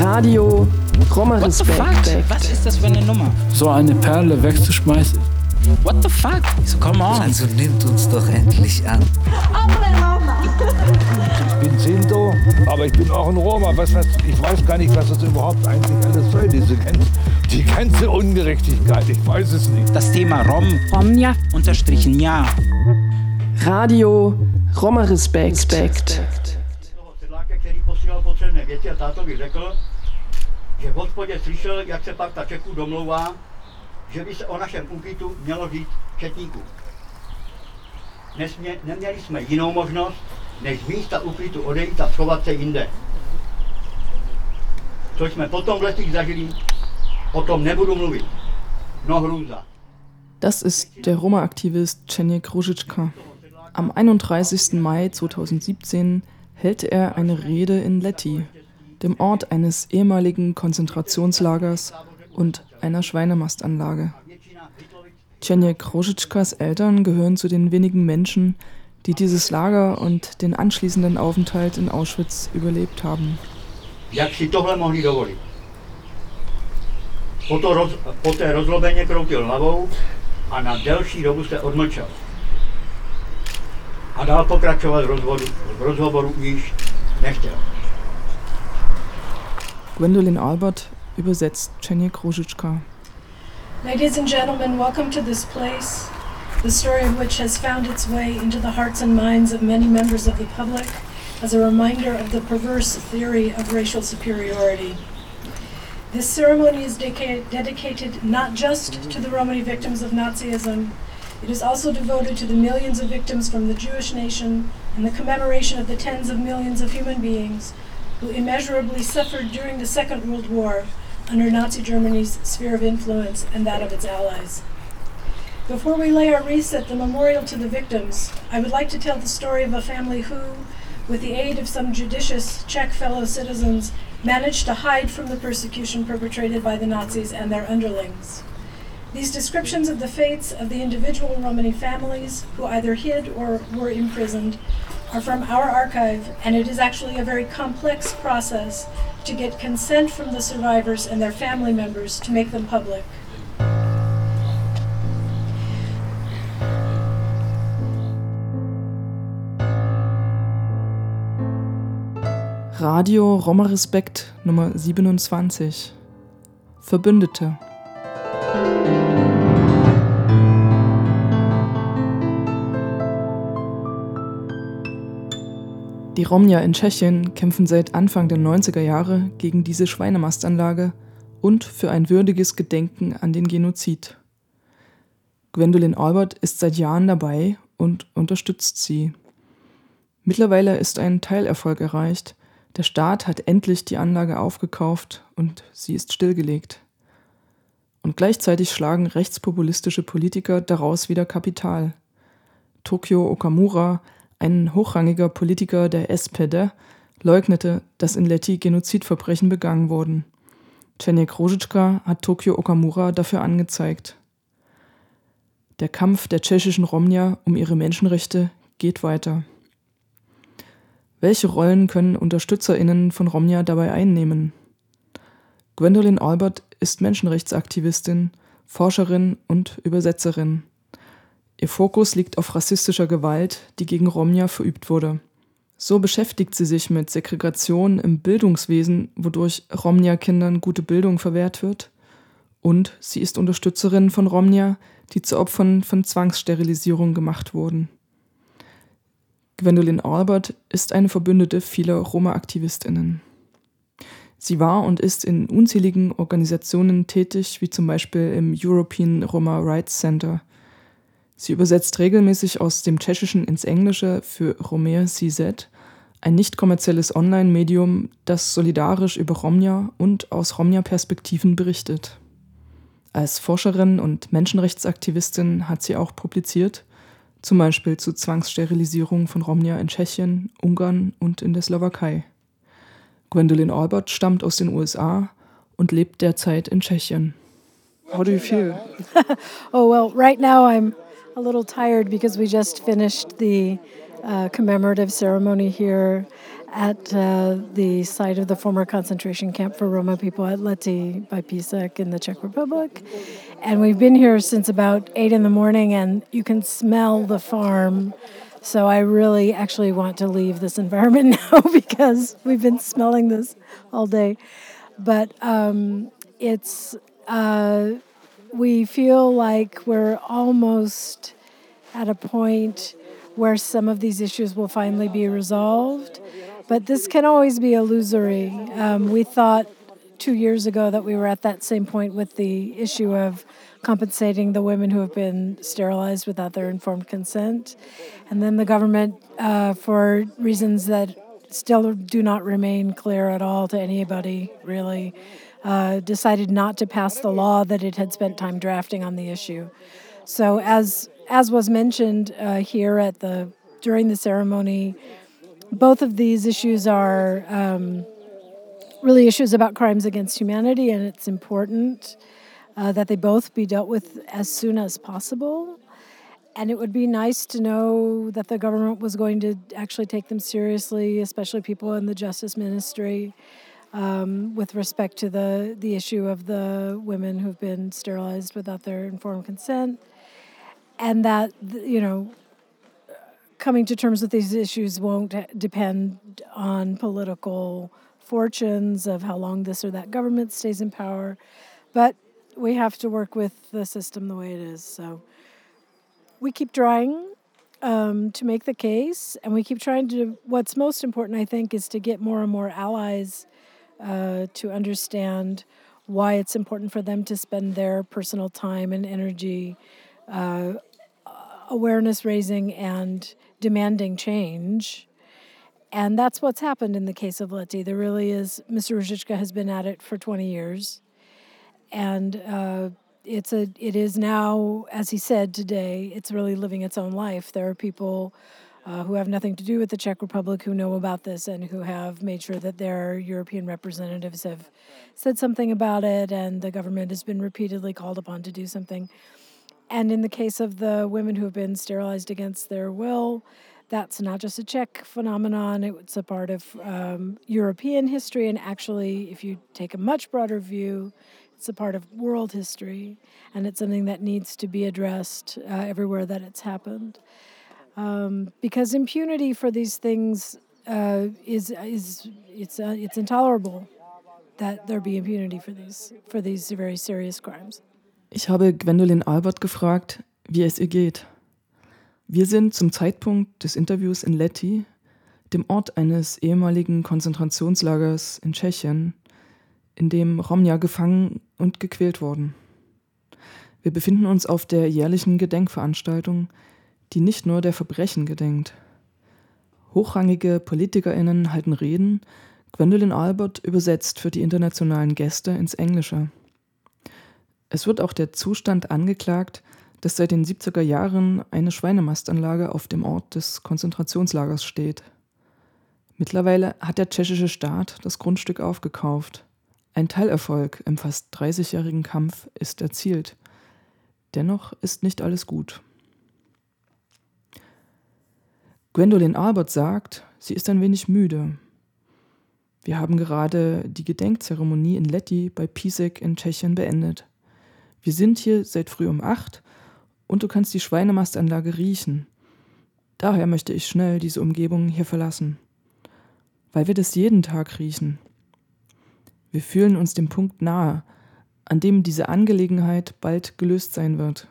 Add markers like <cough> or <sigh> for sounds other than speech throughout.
Radio Roma What the fuck? Respekt. Was ist das für eine Nummer? so eine Perle wegzuschmeißen. What the fuck? So, come on. Also nimmt uns doch endlich an. Ich bin Sinto, aber ich bin auch ein Roma. Was das, ich weiß gar nicht, was das überhaupt eigentlich alles soll, diese ganze, die ganze Ungerechtigkeit. Ich weiß es nicht. Das Thema Rom Romja. unterstrichen ja. Radio Roma Respekt. sedláka, který že v hospodě slyšel, jak se parta Čechů domlouvá, že by se o našem úkytu mělo říct četníků. Nesmě, neměli jsme jinou možnost, než z místa úkrytu odejít a schovat se jinde. Co jsme potom v letích zažili, o tom nebudu mluvit. No hrůza. Das ist der Roma-Aktivist Cenek Ružička. Am 31. Mai 2017 hält er eine Rede in Letti, dem Ort eines ehemaligen Konzentrationslagers und einer Schweinemastanlage. Cenek Ružičkas Eltern gehören zu den wenigen Menschen, die dieses Lager und den anschließenden Aufenthalt in Auschwitz überlebt haben. Poto roz, poté rozlobeně kroutil hlavou a na delší dobu se odmlčel. A dál pokračovat v, rozvodu, v rozhovoru již nechtěl. Gwendolyn Albert übersetzt Cenek Ružička. Ladies and gentlemen, welcome to this place, the story of which has found its way into the hearts and minds of many members of the public as a reminder of the perverse theory of racial superiority. This ceremony is dedicated not just to the Romani victims of Nazism, it is also devoted to the millions of victims from the Jewish nation and the commemoration of the tens of millions of human beings who immeasurably suffered during the Second World War under Nazi Germany's sphere of influence and that of its allies. Before we lay our wreaths at the memorial to the victims, I would like to tell the story of a family who, with the aid of some judicious Czech fellow citizens, managed to hide from the persecution perpetrated by the Nazis and their underlings. These descriptions of the fates of the individual Romani families who either hid or were imprisoned are from our archive, and it is actually a very complex process to get consent from the survivors and their family members to make them public. Radio Roma Respekt Nummer 27. Verbündete. Die Romja in Tschechien kämpfen seit Anfang der 90er Jahre gegen diese Schweinemastanlage und für ein würdiges Gedenken an den Genozid. Gwendolyn Albert ist seit Jahren dabei und unterstützt sie. Mittlerweile ist ein Teilerfolg erreicht. Der Staat hat endlich die Anlage aufgekauft und sie ist stillgelegt. Und gleichzeitig schlagen rechtspopulistische Politiker daraus wieder Kapital. Tokio Okamura, ein hochrangiger Politiker der SPD, leugnete, dass in Leti Genozidverbrechen begangen wurden. Cenek Ružička hat Tokio Okamura dafür angezeigt. Der Kampf der tschechischen Romja um ihre Menschenrechte geht weiter. Welche Rollen können UnterstützerInnen von Romja dabei einnehmen? Gwendolyn Albert ist Menschenrechtsaktivistin, Forscherin und Übersetzerin. Ihr Fokus liegt auf rassistischer Gewalt, die gegen Romja verübt wurde. So beschäftigt sie sich mit Segregation im Bildungswesen, wodurch Romja-Kindern gute Bildung verwehrt wird. Und sie ist Unterstützerin von Romja, die zu Opfern von Zwangssterilisierung gemacht wurden. Gwendolyn Albert ist eine Verbündete vieler Roma-AktivistInnen. Sie war und ist in unzähligen Organisationen tätig, wie zum Beispiel im European Roma Rights Center. Sie übersetzt regelmäßig aus dem Tschechischen ins Englische für Romer CZ, ein nicht kommerzielles Online-Medium, das solidarisch über Romja und aus Romja-Perspektiven berichtet. Als Forscherin und Menschenrechtsaktivistin hat sie auch publiziert, zum Beispiel zu Zwangssterilisierung von Romnia in Tschechien, Ungarn und in der Slowakei. Gwendolyn Albert stammt aus den USA und lebt derzeit in Tschechien. How do you feel? <laughs> oh, well, right now I'm a little tired because we just finished the uh, commemorative ceremony here at uh, the site of the former concentration camp for Roma people at Leti by Pisek in the Czech Republic. And we've been here since about 8 in the morning, and you can smell the farm. So I really actually want to leave this <laughs> environment now <laughs> because we've been smelling this all day. But um, it's, uh, we feel like we're almost at a point where some of these issues will finally be resolved. But this can always be illusory. Um, we thought two years ago that we were at that same point with the issue of compensating the women who have been sterilized without their informed consent. And then the government, uh, for reasons that still do not remain clear at all to anybody, really, uh, decided not to pass the law that it had spent time drafting on the issue. So, as as was mentioned uh, here at the during the ceremony, both of these issues are um, really issues about crimes against humanity, and it's important uh, that they both be dealt with as soon as possible. And it would be nice to know that the government was going to actually take them seriously, especially people in the justice ministry, um, with respect to the, the issue of the women who've been sterilized without their informed consent. And that, you know, coming to terms with these issues won't depend on political fortunes of how long this or that government stays in power, but we have to work with the system the way it is. So we keep trying um, to make the case, and we keep trying to. What's most important, I think, is to get more and more allies uh, to understand why it's important for them to spend their personal time and energy uh, awareness raising and demanding change. And that's what's happened in the case of Leti. There really is, Mr. Ruzicka has been at it for 20 years. And uh, it's a, it is now, as he said today, it's really living its own life. There are people uh, who have nothing to do with the Czech Republic who know about this and who have made sure that their European representatives have said something about it, and the government has been repeatedly called upon to do something. And in the case of the women who have been sterilized against their will, that's not just a Czech phenomenon, it's a part of um, European history. And actually, if you take a much broader view, it's a part of world history. And it's something that needs to be addressed uh, everywhere that it's happened. Um, because impunity for these things uh, is, is it's, uh, it's intolerable that there be impunity for these, for these very serious crimes. Ich habe Gwendolyn Albert gefragt, wie es ihr geht. Wir sind zum Zeitpunkt des Interviews in Lety, dem Ort eines ehemaligen Konzentrationslagers in Tschechien, in dem Romja gefangen und gequält wurden. Wir befinden uns auf der jährlichen Gedenkveranstaltung, die nicht nur der Verbrechen gedenkt. Hochrangige PolitikerInnen halten Reden, Gwendolyn Albert übersetzt für die internationalen Gäste ins Englische. Es wird auch der Zustand angeklagt, dass seit den 70er Jahren eine Schweinemastanlage auf dem Ort des Konzentrationslagers steht. Mittlerweile hat der tschechische Staat das Grundstück aufgekauft. Ein Teilerfolg im fast 30-jährigen Kampf ist erzielt. Dennoch ist nicht alles gut. Gwendolyn Albert sagt, sie ist ein wenig müde. Wir haben gerade die Gedenkzeremonie in Lety bei Pisek in Tschechien beendet. Wir sind hier seit früh um acht und du kannst die Schweinemastanlage riechen. Daher möchte ich schnell diese Umgebung hier verlassen. Weil wir das jeden Tag riechen. Wir fühlen uns dem Punkt nahe, an dem diese Angelegenheit bald gelöst sein wird.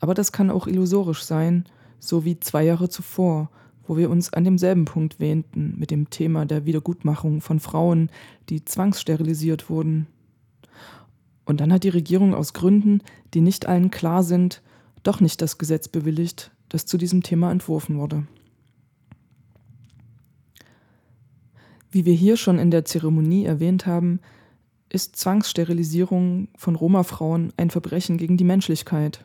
Aber das kann auch illusorisch sein, so wie zwei Jahre zuvor, wo wir uns an demselben Punkt wähnten mit dem Thema der Wiedergutmachung von Frauen, die zwangssterilisiert wurden. Und dann hat die Regierung aus Gründen, die nicht allen klar sind, doch nicht das Gesetz bewilligt, das zu diesem Thema entworfen wurde. Wie wir hier schon in der Zeremonie erwähnt haben, ist Zwangssterilisierung von Roma-Frauen ein Verbrechen gegen die Menschlichkeit.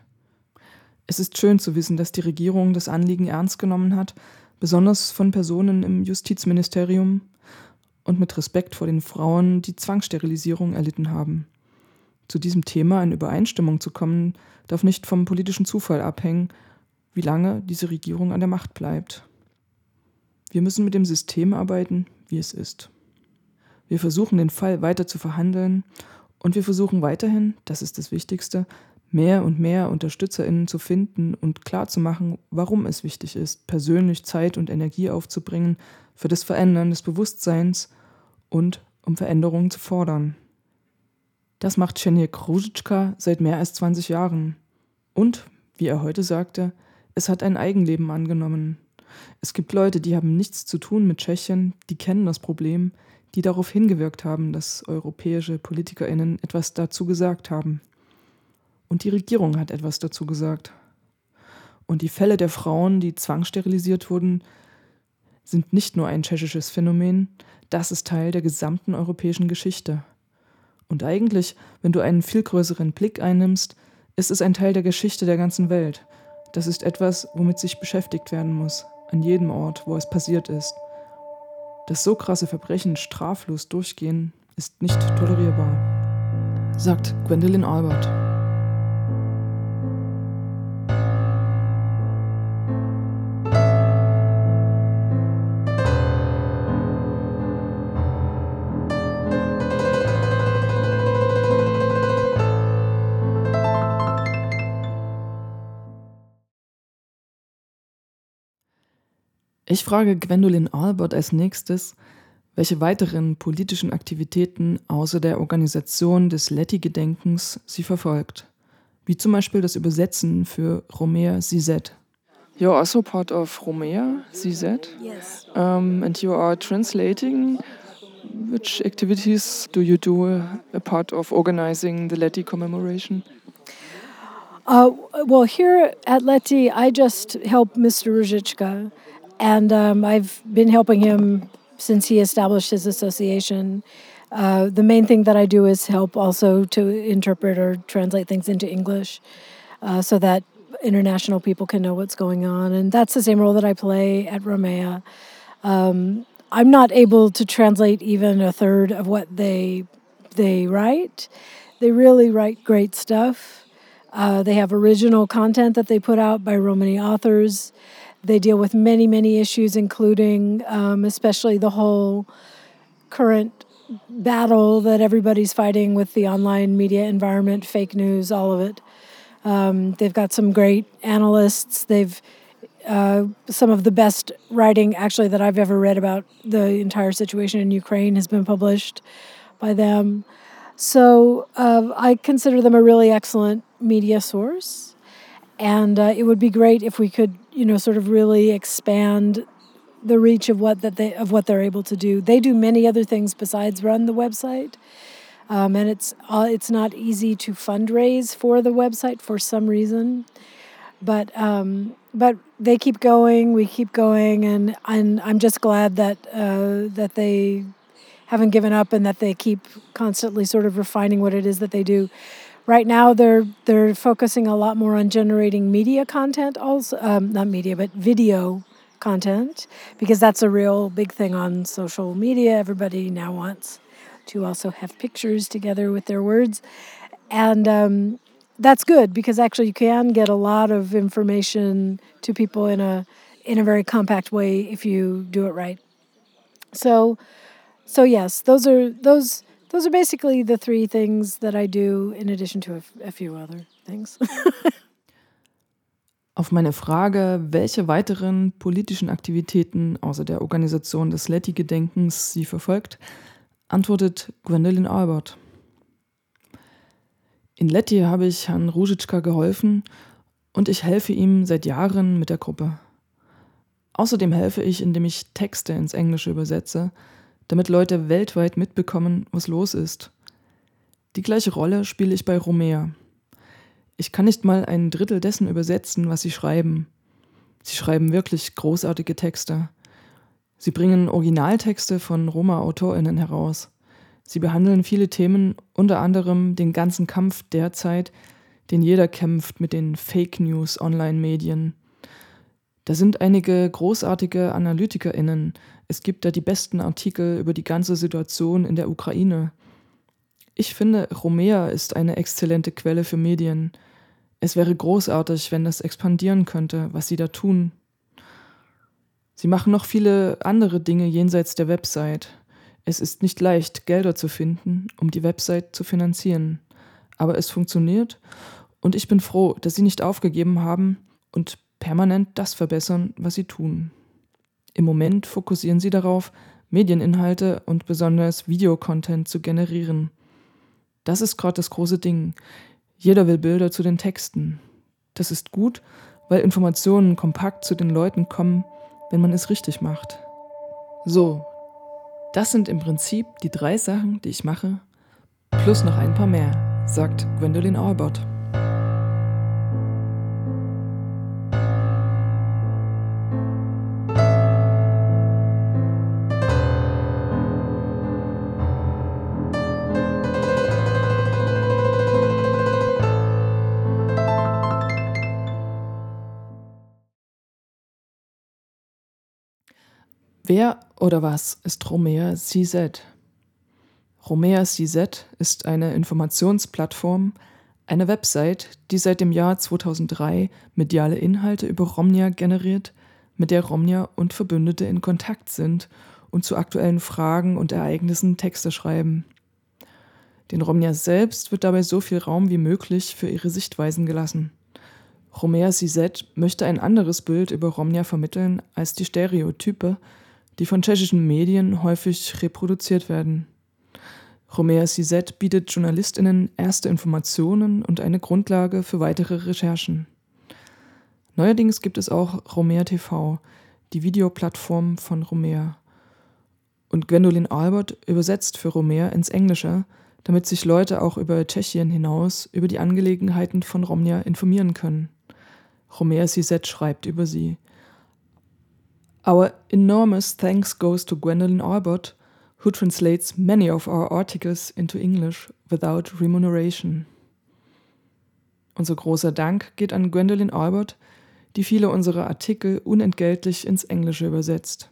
Es ist schön zu wissen, dass die Regierung das Anliegen ernst genommen hat, besonders von Personen im Justizministerium und mit Respekt vor den Frauen, die Zwangssterilisierung erlitten haben. Zu diesem Thema in Übereinstimmung zu kommen, darf nicht vom politischen Zufall abhängen, wie lange diese Regierung an der Macht bleibt. Wir müssen mit dem System arbeiten, wie es ist. Wir versuchen den Fall weiter zu verhandeln und wir versuchen weiterhin, das ist das Wichtigste, mehr und mehr Unterstützerinnen zu finden und klarzumachen, warum es wichtig ist, persönlich Zeit und Energie aufzubringen für das Verändern des Bewusstseins und um Veränderungen zu fordern. Das macht Chenjek Ruzicka seit mehr als 20 Jahren. Und, wie er heute sagte, es hat ein Eigenleben angenommen. Es gibt Leute, die haben nichts zu tun mit Tschechien, die kennen das Problem, die darauf hingewirkt haben, dass europäische PolitikerInnen etwas dazu gesagt haben. Und die Regierung hat etwas dazu gesagt. Und die Fälle der Frauen, die zwangssterilisiert wurden, sind nicht nur ein tschechisches Phänomen, das ist Teil der gesamten europäischen Geschichte. Und eigentlich, wenn du einen viel größeren Blick einnimmst, ist es ein Teil der Geschichte der ganzen Welt. Das ist etwas, womit sich beschäftigt werden muss, an jedem Ort, wo es passiert ist. Dass so krasse Verbrechen straflos durchgehen, ist nicht tolerierbar, sagt Gwendolyn Albert. Ich frage Gwendolyn Albert als nächstes, welche weiteren politischen Aktivitäten außer der Organisation des Letty-Gedenkens sie verfolgt, wie zum Beispiel das Übersetzen für Romea Zizet. You're also part of Romea Zizet, Yes. um, and you are translating. Which activities do you do uh, a part of organizing the Letty commemoration? Uh, well, here at Leti, I just help Mr. Ruzicka, and um, I've been helping him since he established his association. Uh, the main thing that I do is help also to interpret or translate things into English uh, so that international people can know what's going on. And that's the same role that I play at Romea. Um, I'm not able to translate even a third of what they they write. They really write great stuff. Uh, they have original content that they put out by Romani authors. They deal with many, many issues, including um, especially the whole current battle that everybody's fighting with the online media environment, fake news, all of it. Um, they've got some great analysts. They've uh, some of the best writing, actually, that I've ever read about the entire situation in Ukraine has been published by them. So uh, I consider them a really excellent media source, and uh, it would be great if we could, you know, sort of really expand the reach of what that they of what they're able to do. They do many other things besides run the website, um, and it's uh, it's not easy to fundraise for the website for some reason, but um, but they keep going. We keep going, and and I'm just glad that uh, that they haven't given up and that they keep constantly sort of refining what it is that they do. Right now, they're they're focusing a lot more on generating media content, also um, not media, but video content, because that's a real big thing on social media. Everybody now wants to also have pictures together with their words, and um, that's good because actually you can get a lot of information to people in a in a very compact way if you do it right. So so yes, those are those those are basically the three things that I do in addition to a, a few other things. <laughs> Auf meine Frage, welche weiteren politischen Aktivitäten außer der Organisation des Letty-Gedenkens sie verfolgt, antwortet Gwendolyn Albert. In Letty habe ich Herrn Ruzicka geholfen und ich helfe ihm seit Jahren mit der Gruppe. Außerdem helfe ich, indem ich Texte ins Englische übersetze, damit Leute weltweit mitbekommen, was los ist. Die gleiche Rolle spiele ich bei Romea. Ich kann nicht mal ein Drittel dessen übersetzen, was sie schreiben. Sie schreiben wirklich großartige Texte. Sie bringen Originaltexte von Roma-AutorInnen heraus. Sie behandeln viele Themen, unter anderem den ganzen Kampf derzeit, den jeder kämpft mit den Fake News Online-Medien. Da sind einige großartige AnalytikerInnen. Es gibt da die besten Artikel über die ganze Situation in der Ukraine. Ich finde, Romea ist eine exzellente Quelle für Medien. Es wäre großartig, wenn das expandieren könnte, was sie da tun. Sie machen noch viele andere Dinge jenseits der Website. Es ist nicht leicht, Gelder zu finden, um die Website zu finanzieren. Aber es funktioniert und ich bin froh, dass Sie nicht aufgegeben haben und permanent das verbessern, was Sie tun. Im Moment fokussieren Sie darauf, Medieninhalte und besonders Videocontent zu generieren. Das ist gerade das große Ding. Jeder will Bilder zu den Texten. Das ist gut, weil Informationen kompakt zu den Leuten kommen, wenn man es richtig macht. So, das sind im Prinzip die drei Sachen, die ich mache, plus noch ein paar mehr, sagt Gwendolyn Albert. Wer oder was ist Romea CZ? Romea CZ ist eine Informationsplattform, eine Website, die seit dem Jahr 2003 mediale Inhalte über Romnia generiert, mit der Romnia und Verbündete in Kontakt sind und zu aktuellen Fragen und Ereignissen Texte schreiben. Den Romnia selbst wird dabei so viel Raum wie möglich für ihre Sichtweisen gelassen. Romea CZ möchte ein anderes Bild über Romnia vermitteln als die Stereotype, die von tschechischen Medien häufig reproduziert werden. Romea CZ bietet JournalistInnen erste Informationen und eine Grundlage für weitere Recherchen. Neuerdings gibt es auch Romea TV, die Videoplattform von Romea. Und Gwendolyn Albert übersetzt für Romea ins Englische, damit sich Leute auch über Tschechien hinaus über die Angelegenheiten von Romnia informieren können. Romea CZ schreibt über sie. Our enormous thanks goes to Gwendolyn Albert, who translates many of our articles into English without remuneration. Unser großer Dank geht an Gwendolyn Albert, die viele unserer Artikel unentgeltlich ins Englische übersetzt.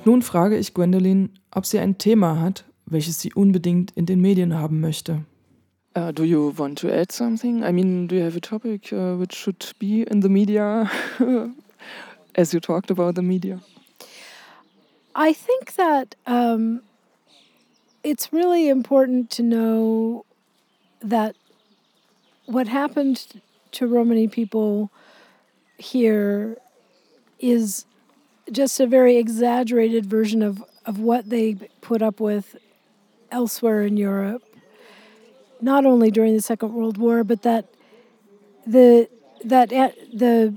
Und nun frage ich Gwendolyn, ob sie ein Thema hat, welches sie unbedingt in den Medien haben möchte. Uh, do you want to add something? I mean, do you have a topic uh, which should be in the media, <laughs> as you talked about the media? I think that um, it's really important to know that what happened to Romani people here is just a very exaggerated version of, of what they put up with elsewhere in Europe. not only during the Second World War, but that the that the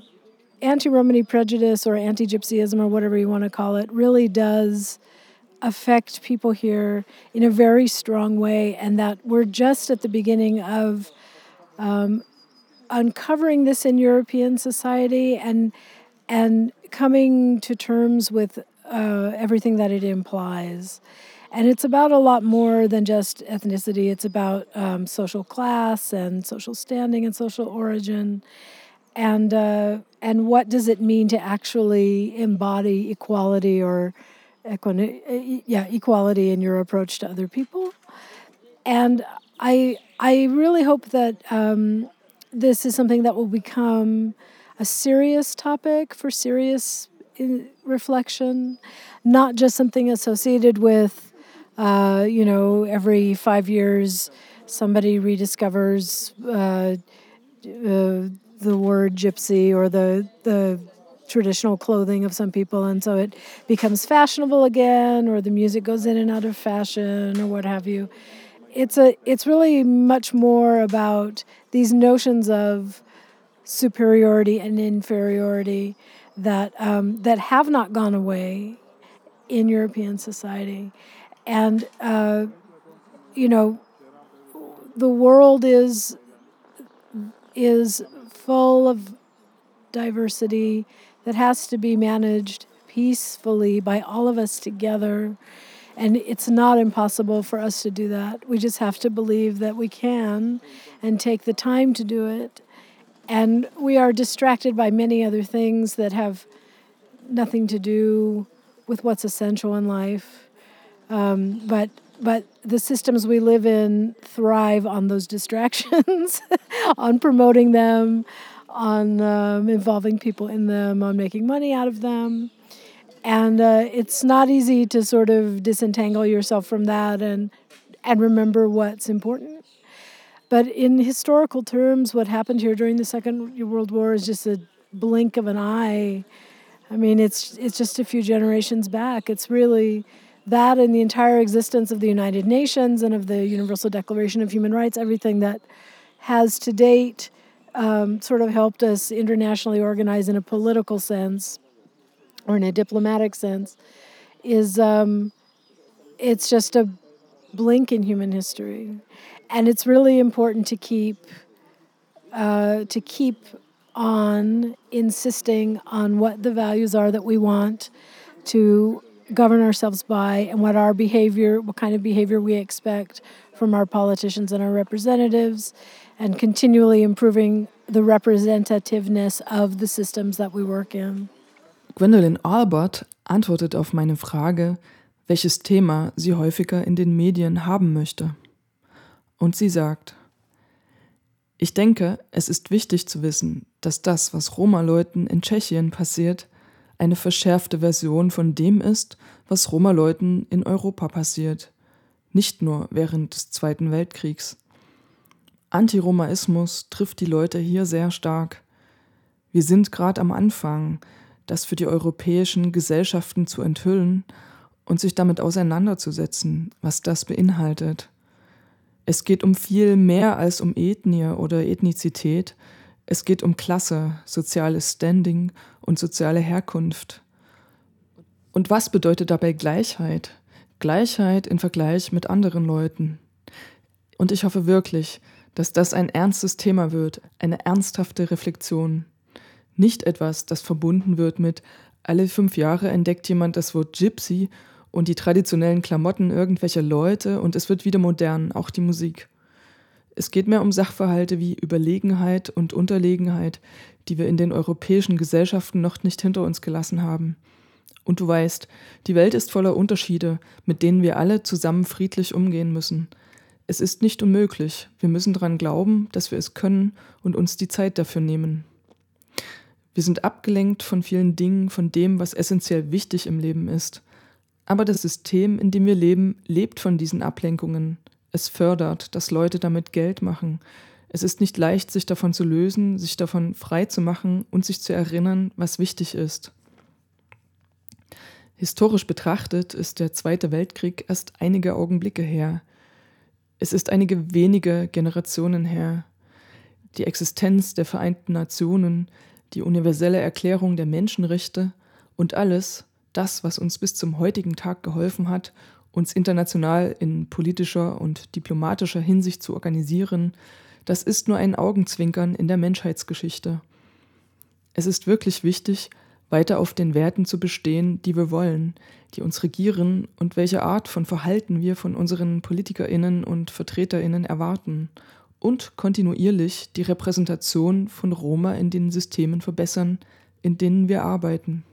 anti-Romany prejudice or anti-Gypsyism or whatever you want to call it really does affect people here in a very strong way, and that we're just at the beginning of um, uncovering this in European society and and coming to terms with uh, everything that it implies. And it's about a lot more than just ethnicity. It's about um, social class and social standing and social origin, and uh, and what does it mean to actually embody equality or equini- yeah equality in your approach to other people. And I I really hope that um, this is something that will become a serious topic for serious reflection, not just something associated with uh, you know, every five years, somebody rediscovers uh, uh, the word gypsy or the the traditional clothing of some people, and so it becomes fashionable again, or the music goes in and out of fashion, or what have you. It's a it's really much more about these notions of superiority and inferiority that um, that have not gone away in European society and, uh, you know, the world is, is full of diversity that has to be managed peacefully by all of us together. And it's not impossible for us to do that. We just have to believe that we can and take the time to do it. And we are distracted by many other things that have nothing to do with what's essential in life. Um, but but the systems we live in thrive on those distractions, <laughs> on promoting them, on um, involving people in them, on making money out of them. And uh, it's not easy to sort of disentangle yourself from that and and remember what's important. But in historical terms, what happened here during the Second World War is just a blink of an eye. I mean, it's it's just a few generations back. It's really that and the entire existence of the United Nations and of the Universal Declaration of Human Rights, everything that has to date um, sort of helped us internationally organize in a political sense or in a diplomatic sense, is um, it's just a blink in human history, and it's really important to keep uh, to keep on insisting on what the values are that we want to govern ourselves by and what our behavior, what kind of behavior we expect from our politicians and our representatives, and continually improving the representativeness of the systems that we work in. Gwendolyn Albert antwortet auf meine Frage, welches Thema sie häufiger in den Medien haben möchte. Und sie sagt, ich denke, es ist wichtig zu wissen, dass das, was Roma-Leuten in Tschechien passiert, eine verschärfte Version von dem ist, was Roma-Leuten in Europa passiert, nicht nur während des Zweiten Weltkriegs. Antiromaismus trifft die Leute hier sehr stark. Wir sind gerade am Anfang, das für die europäischen Gesellschaften zu enthüllen und sich damit auseinanderzusetzen, was das beinhaltet. Es geht um viel mehr als um Ethnie oder Ethnizität, es geht um Klasse, soziales Standing und soziale Herkunft. Und was bedeutet dabei Gleichheit? Gleichheit im Vergleich mit anderen Leuten. Und ich hoffe wirklich, dass das ein ernstes Thema wird, eine ernsthafte Reflexion. Nicht etwas, das verbunden wird mit, alle fünf Jahre entdeckt jemand das Wort Gypsy und die traditionellen Klamotten irgendwelcher Leute und es wird wieder modern, auch die Musik. Es geht mehr um Sachverhalte wie Überlegenheit und Unterlegenheit, die wir in den europäischen Gesellschaften noch nicht hinter uns gelassen haben. Und du weißt, die Welt ist voller Unterschiede, mit denen wir alle zusammen friedlich umgehen müssen. Es ist nicht unmöglich, wir müssen daran glauben, dass wir es können und uns die Zeit dafür nehmen. Wir sind abgelenkt von vielen Dingen, von dem, was essentiell wichtig im Leben ist. Aber das System, in dem wir leben, lebt von diesen Ablenkungen. Es fördert, dass Leute damit Geld machen. Es ist nicht leicht, sich davon zu lösen, sich davon frei zu machen und sich zu erinnern, was wichtig ist. Historisch betrachtet ist der Zweite Weltkrieg erst einige Augenblicke her. Es ist einige wenige Generationen her. Die Existenz der Vereinten Nationen, die universelle Erklärung der Menschenrechte und alles, das, was uns bis zum heutigen Tag geholfen hat, uns international in politischer und diplomatischer Hinsicht zu organisieren, das ist nur ein Augenzwinkern in der Menschheitsgeschichte. Es ist wirklich wichtig, weiter auf den Werten zu bestehen, die wir wollen, die uns regieren und welche Art von Verhalten wir von unseren Politikerinnen und Vertreterinnen erwarten und kontinuierlich die Repräsentation von Roma in den Systemen verbessern, in denen wir arbeiten.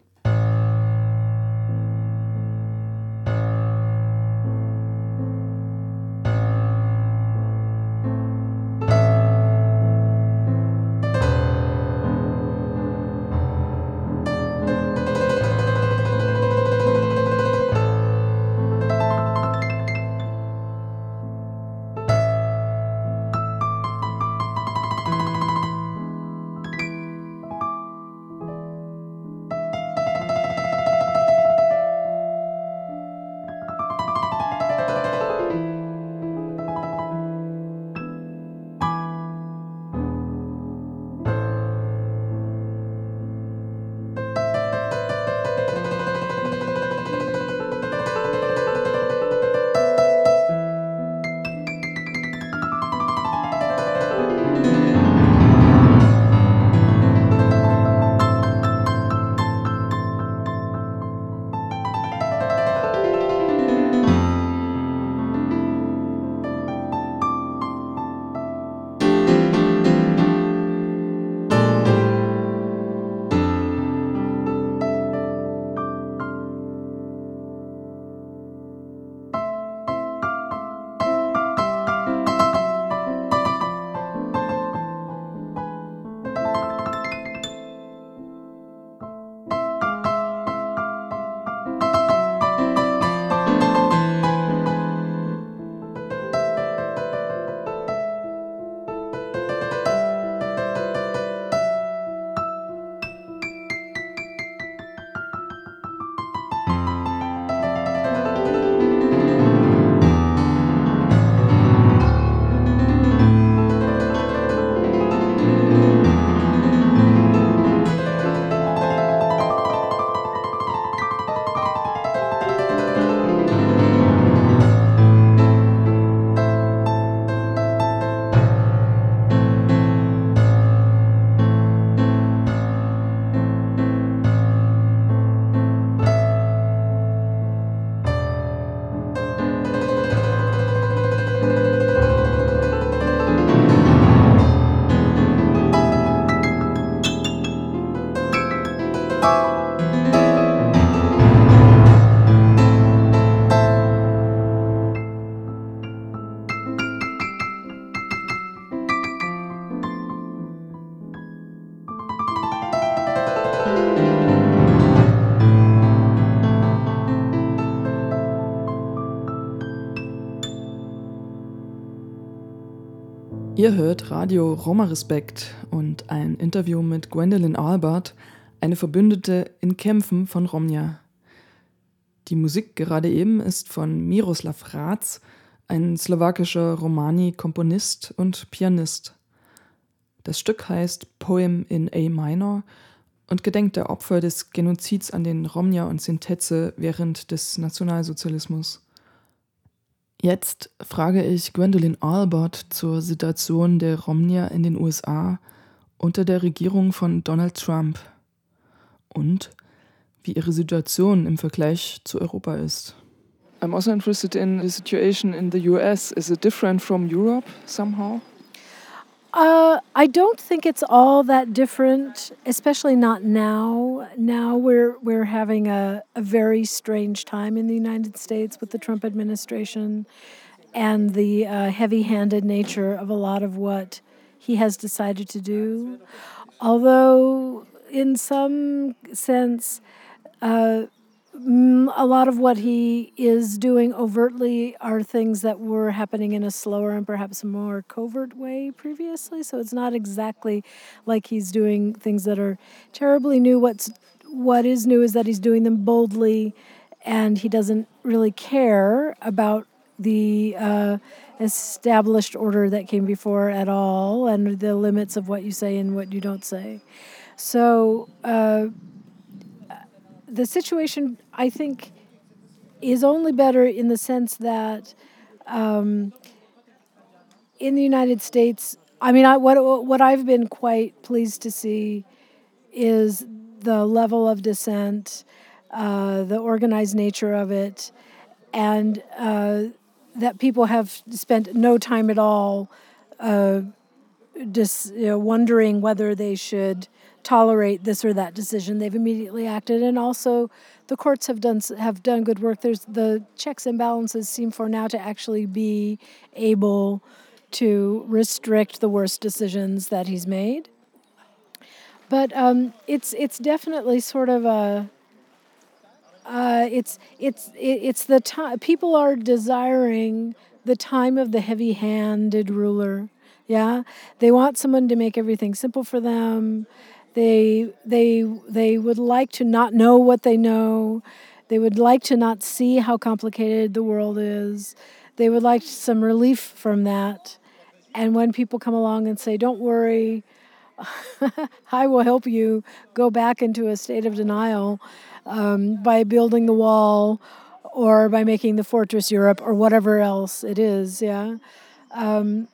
Ihr hört Radio Roma Respekt und ein Interview mit Gwendolyn Albert, eine Verbündete in Kämpfen von Romja. Die Musik gerade eben ist von Miroslav Ratz, ein slowakischer Romani-Komponist und Pianist. Das Stück heißt Poem in A Minor und gedenkt der Opfer des Genozids an den Romja und Sintetze während des Nationalsozialismus. Jetzt frage ich Gwendolyn Albert zur Situation der Romnia in den USA unter der Regierung von Donald Trump und wie ihre Situation im Vergleich zu Europa ist. I'm also interested in the situation in the US. Is it different from Europe somehow? Uh, I don't think it's all that different, especially not now. Now we're we're having a, a very strange time in the United States with the Trump administration and the uh, heavy-handed nature of a lot of what he has decided to do. Although, in some sense, uh, a lot of what he is doing overtly are things that were happening in a slower and perhaps more covert way previously. So it's not exactly like he's doing things that are terribly new. What's what is new is that he's doing them boldly, and he doesn't really care about the uh, established order that came before at all, and the limits of what you say and what you don't say. So uh, the situation, I think, is only better in the sense that um, in the United States, I mean, I, what what I've been quite pleased to see is the level of dissent, uh, the organized nature of it, and uh, that people have spent no time at all uh, you know, wondering whether they should tolerate this or that decision. They've immediately acted, and also the courts have done have done good work. There's the checks and balances seem for now to actually be able to restrict the worst decisions that he's made. But um, it's it's definitely sort of a uh, it's it's it's the time people are desiring the time of the heavy-handed ruler. Yeah, they want someone to make everything simple for them. They they they would like to not know what they know. They would like to not see how complicated the world is. They would like some relief from that. And when people come along and say, "Don't worry, <laughs> I will help you go back into a state of denial um, by building the wall or by making the fortress Europe or whatever else it is," yeah. Um,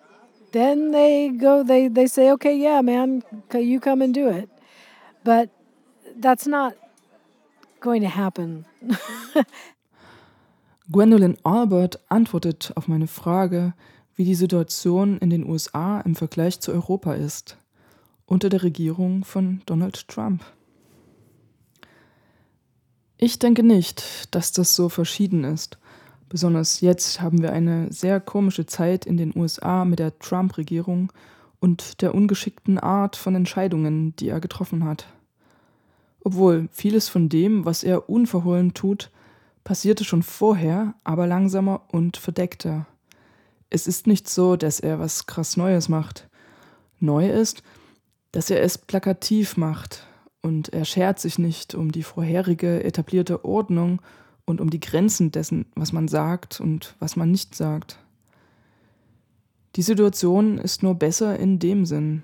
then they go they they say okay yeah man you come and do it but that's not going to happen <laughs> Gwendolyn Albert antwortet auf meine Frage, wie die Situation in den USA im Vergleich zu Europa ist, unter der Regierung von Donald Trump. Ich denke nicht, dass das so verschieden ist. Besonders jetzt haben wir eine sehr komische Zeit in den USA mit der Trump-Regierung und der ungeschickten Art von Entscheidungen, die er getroffen hat. Obwohl vieles von dem, was er unverhohlen tut, passierte schon vorher, aber langsamer und verdeckter. Es ist nicht so, dass er was krass Neues macht. Neu ist, dass er es plakativ macht und er schert sich nicht um die vorherige etablierte Ordnung und um die Grenzen dessen, was man sagt und was man nicht sagt. Die Situation ist nur besser in dem Sinn.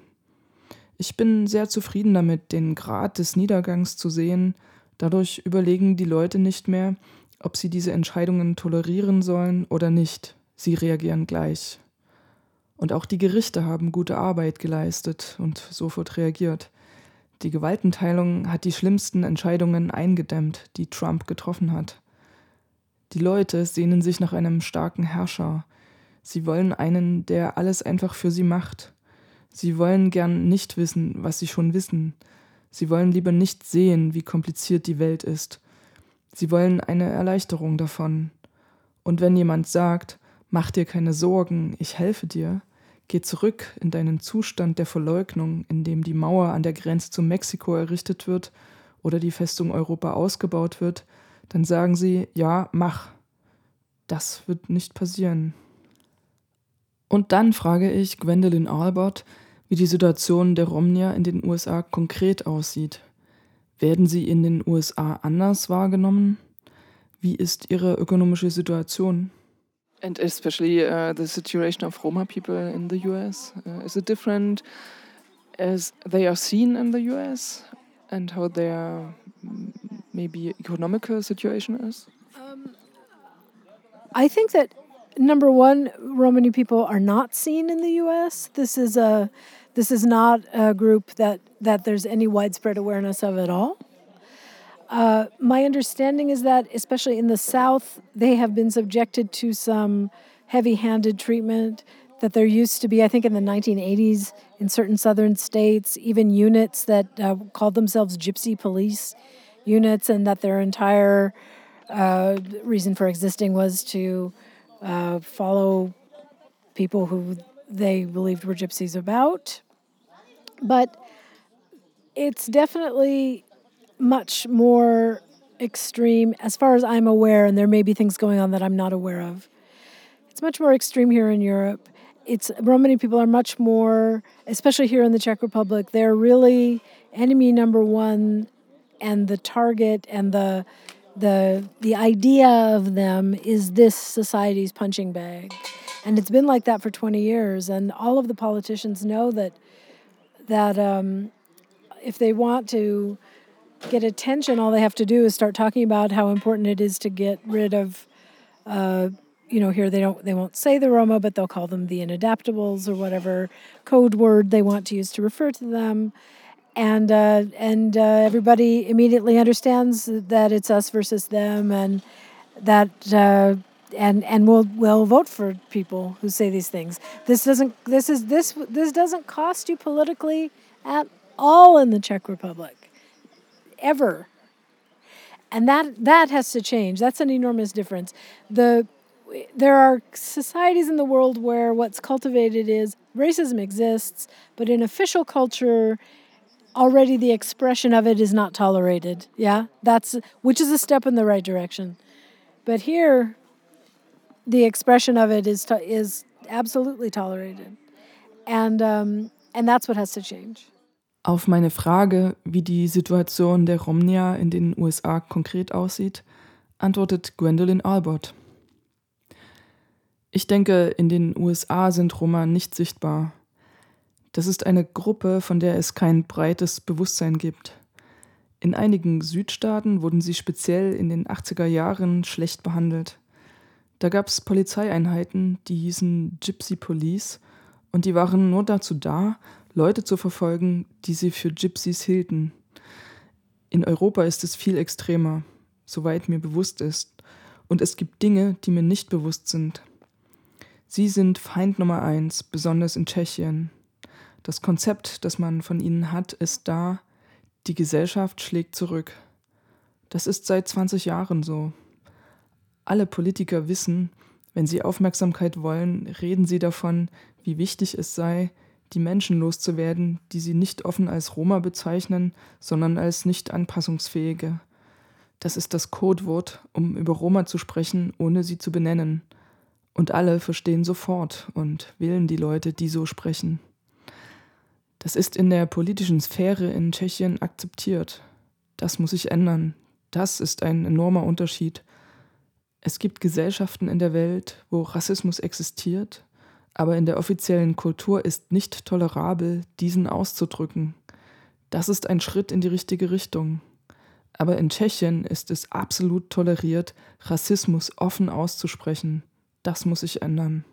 Ich bin sehr zufrieden damit, den Grad des Niedergangs zu sehen. Dadurch überlegen die Leute nicht mehr, ob sie diese Entscheidungen tolerieren sollen oder nicht. Sie reagieren gleich. Und auch die Gerichte haben gute Arbeit geleistet und sofort reagiert. Die Gewaltenteilung hat die schlimmsten Entscheidungen eingedämmt, die Trump getroffen hat. Die Leute sehnen sich nach einem starken Herrscher. Sie wollen einen, der alles einfach für sie macht. Sie wollen gern nicht wissen, was sie schon wissen. Sie wollen lieber nicht sehen, wie kompliziert die Welt ist. Sie wollen eine Erleichterung davon. Und wenn jemand sagt, mach dir keine Sorgen, ich helfe dir, geh zurück in deinen Zustand der Verleugnung, in dem die Mauer an der Grenze zu Mexiko errichtet wird oder die Festung Europa ausgebaut wird, dann sagen sie, ja, mach. Das wird nicht passieren. Und dann frage ich Gwendolyn Albert, wie die Situation der Romnier in den USA konkret aussieht. Werden sie in den USA anders wahrgenommen? Wie ist ihre ökonomische Situation? And especially uh, the situation of Roma people in the US. Uh, is it different as they are seen in the US and how their maybe economical situation is? Um, I think that number one, Romani people are not seen in the U.S. This is a this is not a group that that there's any widespread awareness of at all. Uh, my understanding is that, especially in the South, they have been subjected to some heavy-handed treatment. That there used to be, I think, in the 1980s, in certain southern states, even units that uh, called themselves gypsy police units, and that their entire uh, reason for existing was to uh, follow people who they believed were gypsies about. But it's definitely much more extreme, as far as I'm aware, and there may be things going on that I'm not aware of. It's much more extreme here in Europe. It's Romani people are much more, especially here in the Czech Republic. They're really enemy number one, and the target and the the the idea of them is this society's punching bag. And it's been like that for 20 years and all of the politicians know that that um, if they want to get attention all they have to do is start talking about how important it is to get rid of uh, you know here they don't they won't say the roma but they'll call them the inadaptables or whatever code word they want to use to refer to them and uh, and uh, everybody immediately understands that it's us versus them, and that uh, and and we'll will vote for people who say these things. This doesn't this is this this doesn't cost you politically at all in the Czech Republic, ever. And that that has to change. That's an enormous difference. The there are societies in the world where what's cultivated is racism exists, but in official culture already the expression of it is not tolerated. Yeah, that's which is a step in the right direction. But here, the expression of it is to, is absolutely tolerated, and um, and that's what has to change. Auf meine Frage, wie die Situation der Romnia in den USA konkret aussieht, antwortet Gwendolyn Albert. Ich denke, in den USA sind Roma nicht sichtbar. Das ist eine Gruppe, von der es kein breites Bewusstsein gibt. In einigen Südstaaten wurden sie speziell in den 80er Jahren schlecht behandelt. Da gab es Polizeieinheiten, die hießen Gypsy Police und die waren nur dazu da, Leute zu verfolgen, die sie für Gypsies hielten. In Europa ist es viel extremer, soweit mir bewusst ist, und es gibt Dinge, die mir nicht bewusst sind. Sie sind Feind Nummer eins, besonders in Tschechien. Das Konzept, das man von ihnen hat, ist da, die Gesellschaft schlägt zurück. Das ist seit 20 Jahren so. Alle Politiker wissen, wenn sie Aufmerksamkeit wollen, reden sie davon, wie wichtig es sei, die Menschen loszuwerden, die sie nicht offen als Roma bezeichnen, sondern als nicht anpassungsfähige. Das ist das Codewort, um über Roma zu sprechen, ohne sie zu benennen. Und alle verstehen sofort und wählen die Leute, die so sprechen. Das ist in der politischen Sphäre in Tschechien akzeptiert. Das muss sich ändern. Das ist ein enormer Unterschied. Es gibt Gesellschaften in der Welt, wo Rassismus existiert, aber in der offiziellen Kultur ist nicht tolerabel, diesen auszudrücken. Das ist ein Schritt in die richtige Richtung. Aber in Tschechien ist es absolut toleriert, Rassismus offen auszusprechen. Das muss sich ändern.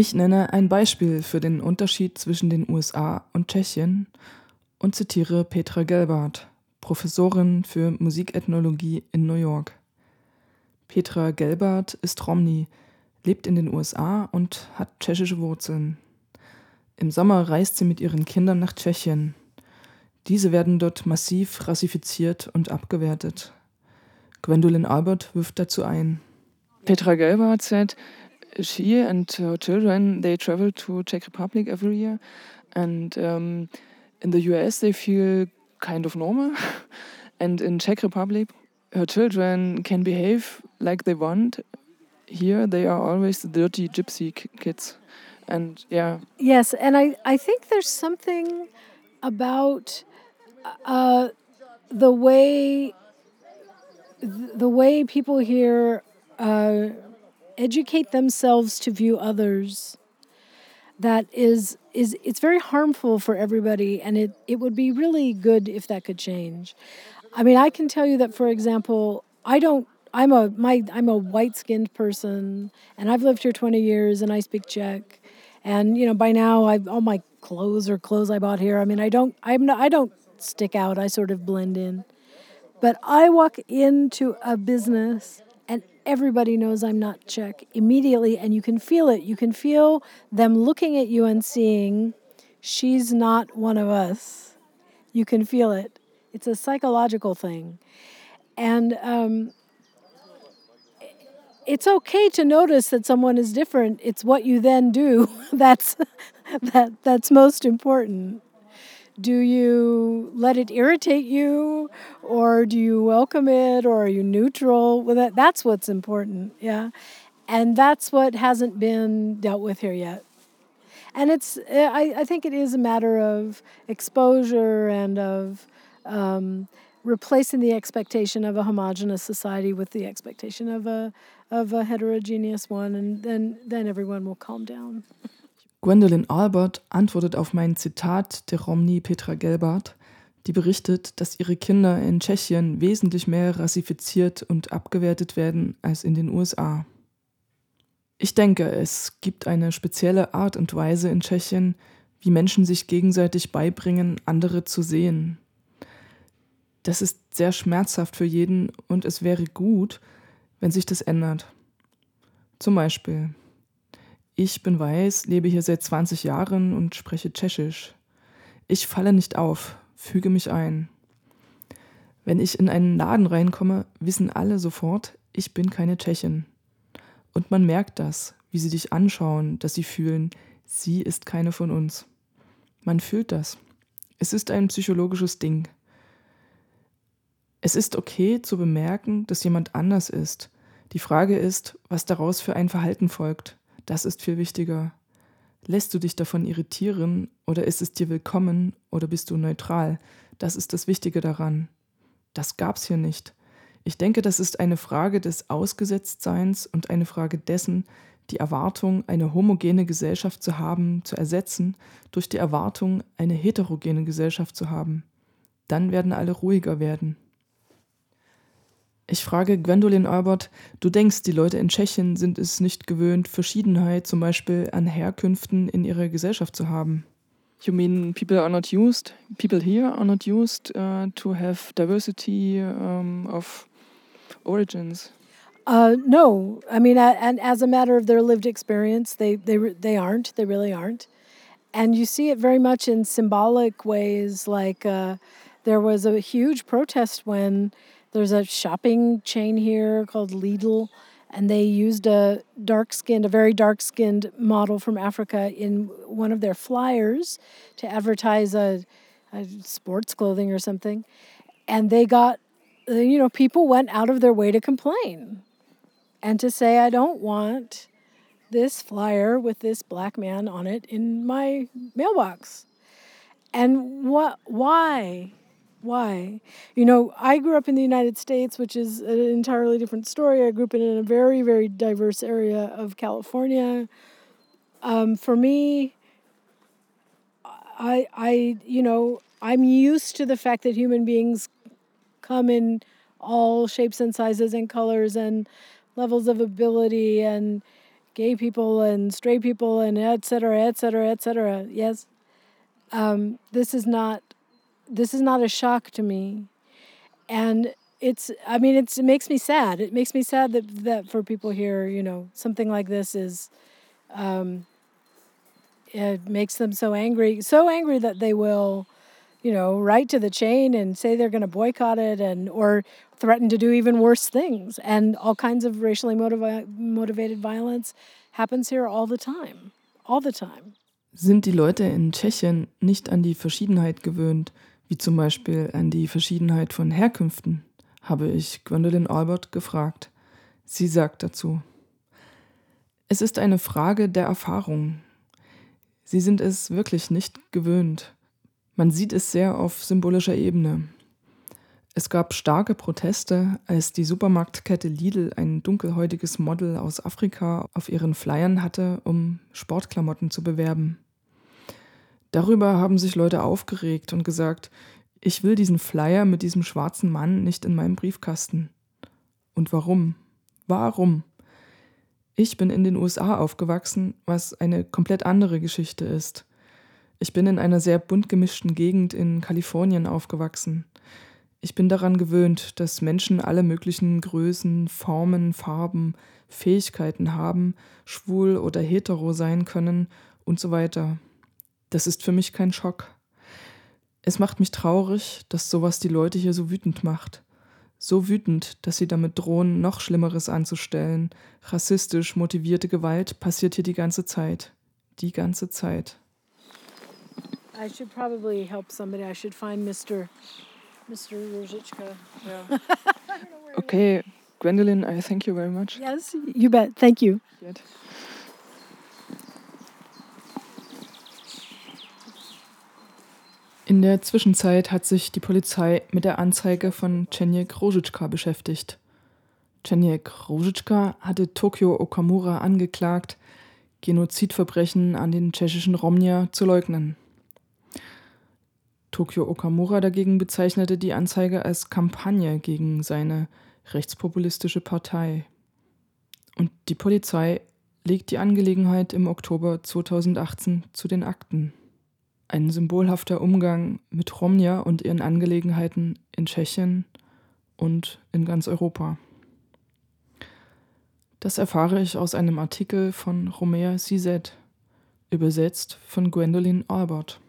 Ich nenne ein Beispiel für den Unterschied zwischen den USA und Tschechien und zitiere Petra Gelbart, Professorin für Musikethnologie in New York. Petra Gelbart ist Romni, lebt in den USA und hat tschechische Wurzeln. Im Sommer reist sie mit ihren Kindern nach Tschechien. Diese werden dort massiv rassifiziert und abgewertet. Gwendolyn Albert wirft dazu ein. Petra Gelbart said she and her children they travel to Czech Republic every year, and um, in the US they feel kind of normal, <laughs> and in Czech Republic her children can behave like they want. Here they are always the dirty gypsy kids, and yeah. Yes, and I I think there's something about uh, the way the way people here uh, educate themselves to view others. That is is it's very harmful for everybody and it, it would be really good if that could change. I mean i can tell you that for example i don't i'm a my i'm a white skinned person and i've lived here 20 years and i speak czech. And you know by now i all my clothes are clothes i bought here. I mean i don't i'm not i don't stick out. I sort of blend in. But i walk into a business everybody knows I'm not Czech immediately, and you can feel it. You can feel them looking at you and seeing, she's not one of us. You can feel it. It's a psychological thing. And um, it's okay to notice that someone is different. It's what you then do <laughs> that's, that, that's most important. Do you let it irritate you or do you welcome it or are you neutral with it? That's what's important, yeah. And that's what hasn't been dealt with here yet. And it's, I, I think it is a matter of exposure and of um, replacing the expectation of a homogenous society with the expectation of a, of a heterogeneous one, and then, then everyone will calm down. <laughs> Gwendolyn Albert antwortet auf mein Zitat der Romni Petra Gelbart, die berichtet, dass ihre Kinder in Tschechien wesentlich mehr rassifiziert und abgewertet werden als in den USA. Ich denke, es gibt eine spezielle Art und Weise in Tschechien, wie Menschen sich gegenseitig beibringen, andere zu sehen. Das ist sehr schmerzhaft für jeden und es wäre gut, wenn sich das ändert. Zum Beispiel, ich bin weiß, lebe hier seit 20 Jahren und spreche Tschechisch. Ich falle nicht auf, füge mich ein. Wenn ich in einen Laden reinkomme, wissen alle sofort, ich bin keine Tschechin. Und man merkt das, wie sie dich anschauen, dass sie fühlen, sie ist keine von uns. Man fühlt das. Es ist ein psychologisches Ding. Es ist okay zu bemerken, dass jemand anders ist. Die Frage ist, was daraus für ein Verhalten folgt. Das ist viel wichtiger. Lässt du dich davon irritieren oder ist es dir willkommen oder bist du neutral? Das ist das Wichtige daran. Das gab's hier nicht. Ich denke, das ist eine Frage des Ausgesetztseins und eine Frage dessen, die Erwartung, eine homogene Gesellschaft zu haben, zu ersetzen durch die Erwartung, eine heterogene Gesellschaft zu haben. Dann werden alle ruhiger werden. Ich frage Gwendolyn Albert, du denkst, die Leute in Tschechien sind es nicht gewöhnt, Verschiedenheit zum Beispiel an Herkünften in ihrer Gesellschaft zu haben. You mean people are not used, people here are not used uh, to have diversity um, of origins? Uh, no, I mean, uh, and as a matter of their lived experience, they they they aren't. They really aren't, and you see it very much in symbolic ways. Like uh, there was a huge protest when there's a shopping chain here called Lidl, and they used a dark skinned, a very dark skinned model from Africa in one of their flyers to advertise a, a sports clothing or something. And they got, you know, people went out of their way to complain and to say, I don't want this flyer with this black man on it in my mailbox. And what, why? Why? You know, I grew up in the United States, which is an entirely different story. I grew up in a very, very diverse area of California. Um, for me, I, I, you know, I'm used to the fact that human beings come in all shapes and sizes and colors and levels of ability and gay people and straight people and et cetera, et cetera, et cetera. Yes, um, this is not this is not a shock to me, and it's I mean it's it makes me sad. It makes me sad that that for people here, you know, something like this is. Um, it makes them so angry, so angry that they will, you know, write to the chain and say they're going to boycott it and or threaten to do even worse things. And all kinds of racially motivi- motivated violence happens here all the time. All the time. Sind die Leute in Tschechien nicht an die Verschiedenheit gewöhnt, wie zum Beispiel an die Verschiedenheit von Herkünften? habe ich Gwendolyn Albert gefragt. Sie sagt dazu, es ist eine Frage der Erfahrung. Sie sind es wirklich nicht gewöhnt. Man sieht es sehr auf symbolischer Ebene. Es gab starke Proteste, als die Supermarktkette Lidl ein dunkelhäutiges Model aus Afrika auf ihren Flyern hatte, um Sportklamotten zu bewerben. Darüber haben sich Leute aufgeregt und gesagt, ich will diesen Flyer mit diesem schwarzen Mann nicht in meinem Briefkasten. Und warum? Warum? Ich bin in den USA aufgewachsen, was eine komplett andere Geschichte ist. Ich bin in einer sehr bunt gemischten Gegend in Kalifornien aufgewachsen. Ich bin daran gewöhnt, dass Menschen alle möglichen Größen, Formen, Farben, Fähigkeiten haben, schwul oder hetero sein können und so weiter. Das ist für mich kein Schock. Es macht mich traurig, dass sowas die Leute hier so wütend macht. So wütend, dass sie damit drohen, noch Schlimmeres anzustellen. Rassistisch motivierte Gewalt passiert hier die ganze Zeit. Die ganze Zeit. I should probably help somebody. I should find Mr. Mr. Ruzicka. Yeah. <laughs> okay, Gwendolyn, I thank you very much. Yes, you bet. Thank you. Yet. In der Zwischenzeit hat sich die Polizei mit der Anzeige von Ceniek Ruzicka beschäftigt. Ceniek Ruzicka hatte Tokio Okamura angeklagt, Genozidverbrechen an den tschechischen Romnia zu leugnen. Tokio Okamura dagegen bezeichnete die Anzeige als Kampagne gegen seine rechtspopulistische Partei. Und die Polizei legt die Angelegenheit im Oktober 2018 zu den Akten. Ein symbolhafter Umgang mit Romnia und ihren Angelegenheiten in Tschechien und in ganz Europa. Das erfahre ich aus einem Artikel von Romea Sizet, übersetzt von Gwendolyn Albert.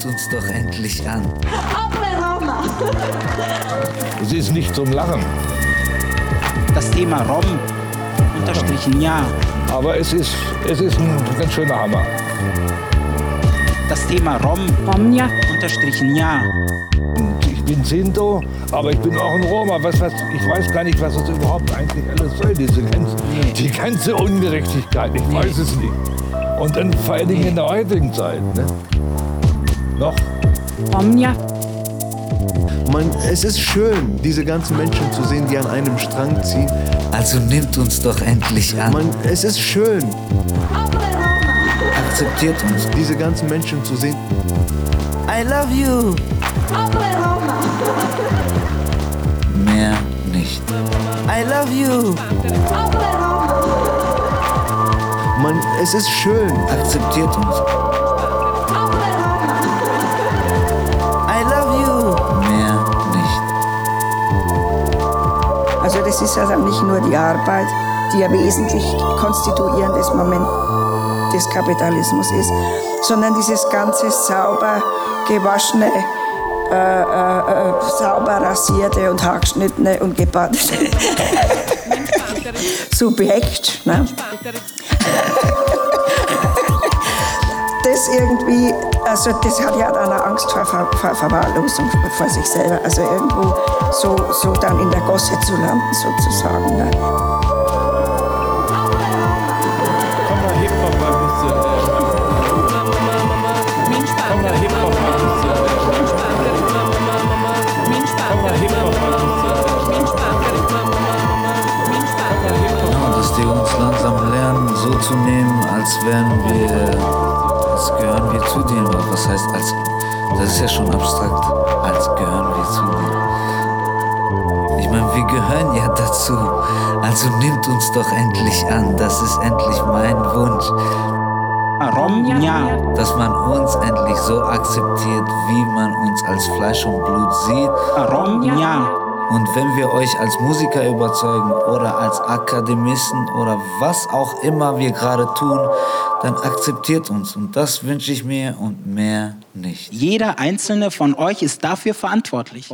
Nimmt uns doch endlich an. Es ist nicht zum Lachen. Das Thema Rom unterstrichen ja. Aber es ist, es ist ein ganz schöner Hammer. Das Thema Rom Romja. unterstrichen ja. Ich bin Sinto, aber ich bin auch ein Roma. Was, was, ich weiß gar nicht, was das überhaupt eigentlich alles soll, diese ganze, die ganze Ungerechtigkeit. Ich weiß es nicht. Und dann vor allen Dingen in der heutigen Zeit. Ne? Romja. Man, es ist schön, diese ganzen Menschen zu sehen, die an einem Strang ziehen. Also nimmt uns doch endlich an. Man, es ist schön, Akzeptiert uns. diese ganzen Menschen zu sehen. I love you. Mehr nicht. I love you. Man, es ist schön, Akzeptiert uns. Also das ist dann nicht nur die Arbeit, die ja wesentlich konstituierendes Moment des Kapitalismus ist, sondern dieses ganze sauber gewaschene, äh, äh, äh, sauber rasierte und haargeschnittene und gebadete <laughs> Subjekt. Ne? Irgendwie, also das hat ja dann eine Angst vor, Ver vor Verwahrlosung vor sich selber, also irgendwo so, so dann in der Gosse zu landen sozusagen. Ne? Komm mal Hip-Hop mal ein bisschen. Komm mal Hip-Hop mal ein bisschen. Komm mal Hip-Hop mal ein bisschen. Ja, dass die uns langsam lernen, so zu nehmen, als wären wir, als gehören wir zu denen. Aber Was heißt als, das ist ja schon abstrakt, als gehören wir zu denen. Ich meine, wir gehören ja dazu. Also nimmt uns doch endlich an. Das ist endlich mein Wunsch. Ja. Dass man uns endlich so akzeptiert, wie man uns als Fleisch und Blut sieht. Rom ja. Und wenn wir euch als Musiker überzeugen oder als Akademisten oder was auch immer wir gerade tun, dann akzeptiert uns. Und das wünsche ich mir und mehr nicht. Jeder einzelne von euch ist dafür verantwortlich.